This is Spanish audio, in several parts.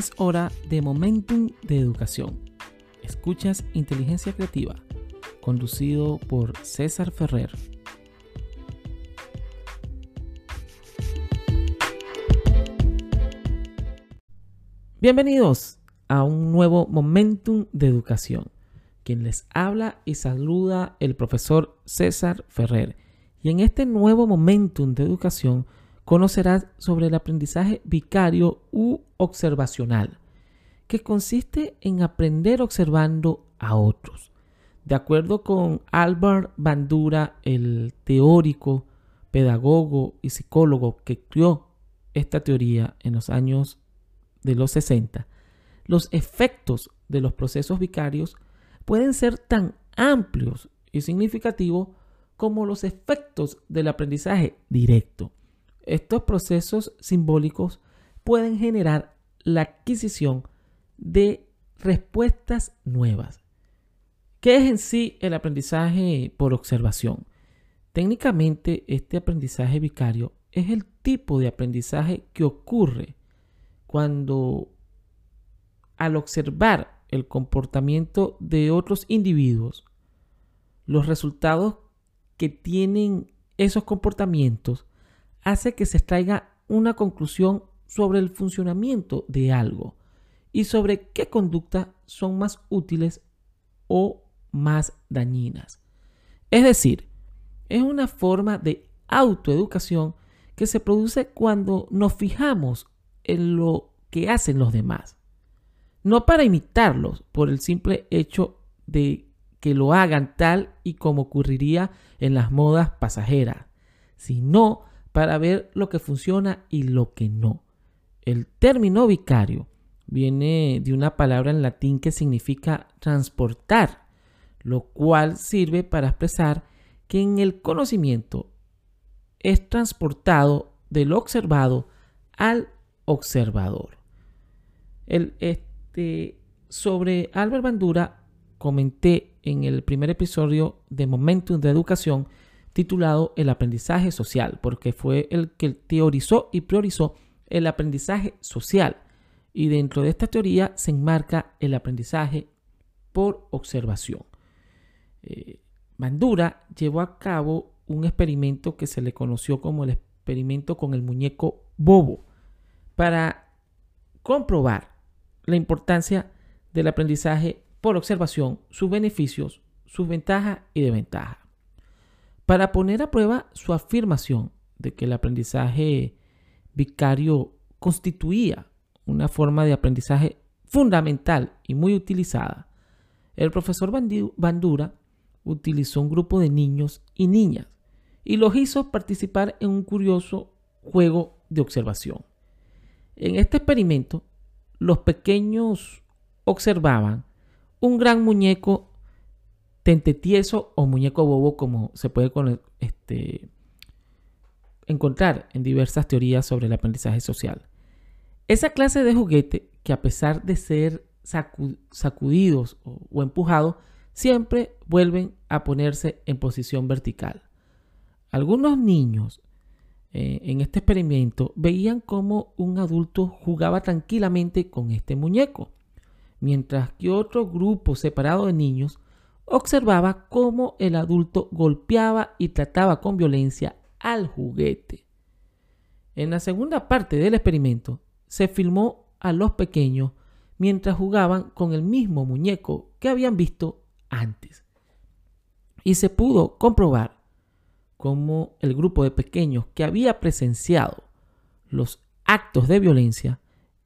Es hora de Momentum de Educación. Escuchas Inteligencia Creativa, conducido por César Ferrer. Bienvenidos a un nuevo Momentum de Educación. Quien les habla y saluda el profesor César Ferrer. Y en este nuevo Momentum de Educación conocerás sobre el aprendizaje vicario u observacional, que consiste en aprender observando a otros. De acuerdo con Albert Bandura, el teórico, pedagogo y psicólogo que creó esta teoría en los años de los 60, los efectos de los procesos vicarios pueden ser tan amplios y significativos como los efectos del aprendizaje directo. Estos procesos simbólicos pueden generar la adquisición de respuestas nuevas. ¿Qué es en sí el aprendizaje por observación? Técnicamente, este aprendizaje vicario es el tipo de aprendizaje que ocurre cuando al observar el comportamiento de otros individuos, los resultados que tienen esos comportamientos hace que se extraiga una conclusión sobre el funcionamiento de algo y sobre qué conductas son más útiles o más dañinas. Es decir, es una forma de autoeducación que se produce cuando nos fijamos en lo que hacen los demás. No para imitarlos por el simple hecho de que lo hagan tal y como ocurriría en las modas pasajeras, sino para ver lo que funciona y lo que no. El término vicario viene de una palabra en latín que significa transportar, lo cual sirve para expresar que en el conocimiento es transportado del observado al observador. El, este, sobre Albert Bandura comenté en el primer episodio de Momentum de Educación titulado El aprendizaje social, porque fue el que teorizó y priorizó el aprendizaje social. Y dentro de esta teoría se enmarca el aprendizaje por observación. Eh, Bandura llevó a cabo un experimento que se le conoció como el experimento con el muñeco bobo para comprobar la importancia del aprendizaje por observación, sus beneficios, sus ventajas y desventajas para poner a prueba su afirmación de que el aprendizaje vicario constituía una forma de aprendizaje fundamental y muy utilizada, el profesor Bandura utilizó un grupo de niños y niñas y los hizo participar en un curioso juego de observación. En este experimento, los pequeños observaban un gran muñeco tente tieso o muñeco bobo como se puede este, encontrar en diversas teorías sobre el aprendizaje social. Esa clase de juguete que a pesar de ser sacudidos o, empujados, siempre vuelven a ponerse en posición vertical. Algunos niños eh, en este experimento veían cómo un adulto jugaba tranquilamente con este muñeco, mientras que otro grupo separado de niños observaba cómo el adulto golpeaba y trataba con violencia al juguete. En la segunda parte del experimento se filmó a los pequeños mientras jugaban con el mismo muñeco que habían visto antes. Y se pudo comprobar cómo el grupo de pequeños que había presenciado los actos de violencia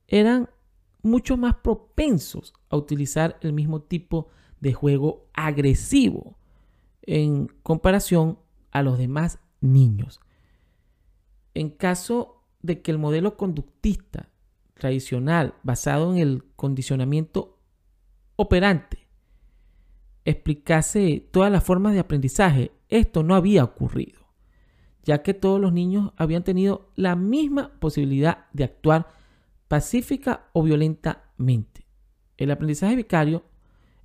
eran mucho más propensos a utilizar el mismo tipo de de juego agresivo en comparación a los demás niños. En caso de que el modelo conductista tradicional basado en el condicionamiento operante explicase todas las formas de aprendizaje, esto no había ocurrido, ya que todos los niños habían tenido la misma posibilidad de actuar pacífica o violentamente. El aprendizaje vicario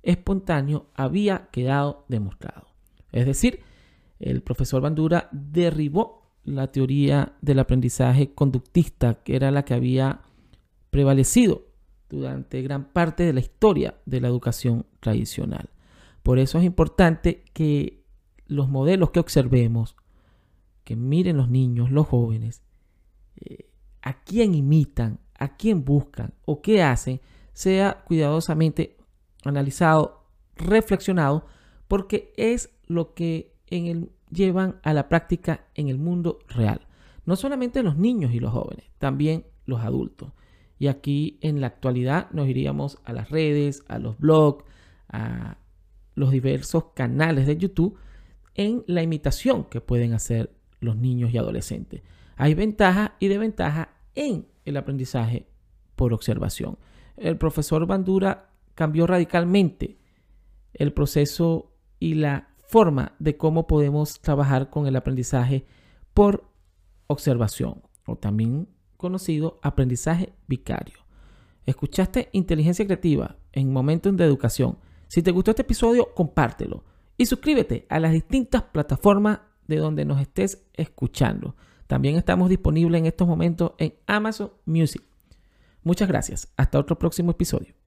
espontáneo había quedado demostrado. Es decir, el profesor Bandura derribó la teoría del aprendizaje conductista, que era la que había prevalecido durante gran parte de la historia de la educación tradicional. Por eso es importante que los modelos que observemos, que miren los niños, los jóvenes, eh, a quién imitan, a quién buscan o qué hacen, sea cuidadosamente analizado, reflexionado, porque es lo que llevan a la práctica en el mundo real. No solamente los niños y los jóvenes, también los adultos. Y aquí en la actualidad nos iríamos a las redes, a los blogs, a los diversos canales de YouTube en la imitación que pueden hacer los niños y adolescentes. Hay ventaja y desventaja en el aprendizaje por observación. El profesor Bandura cambió radicalmente el proceso y la forma de cómo podemos trabajar con el aprendizaje por observación o también conocido aprendizaje vicario. Escuchaste inteligencia creativa en momentos de educación. Si te gustó este episodio, compártelo y suscríbete a las distintas plataformas de donde nos estés escuchando. También estamos disponibles en estos momentos en Amazon Music. Muchas gracias. Hasta otro próximo episodio.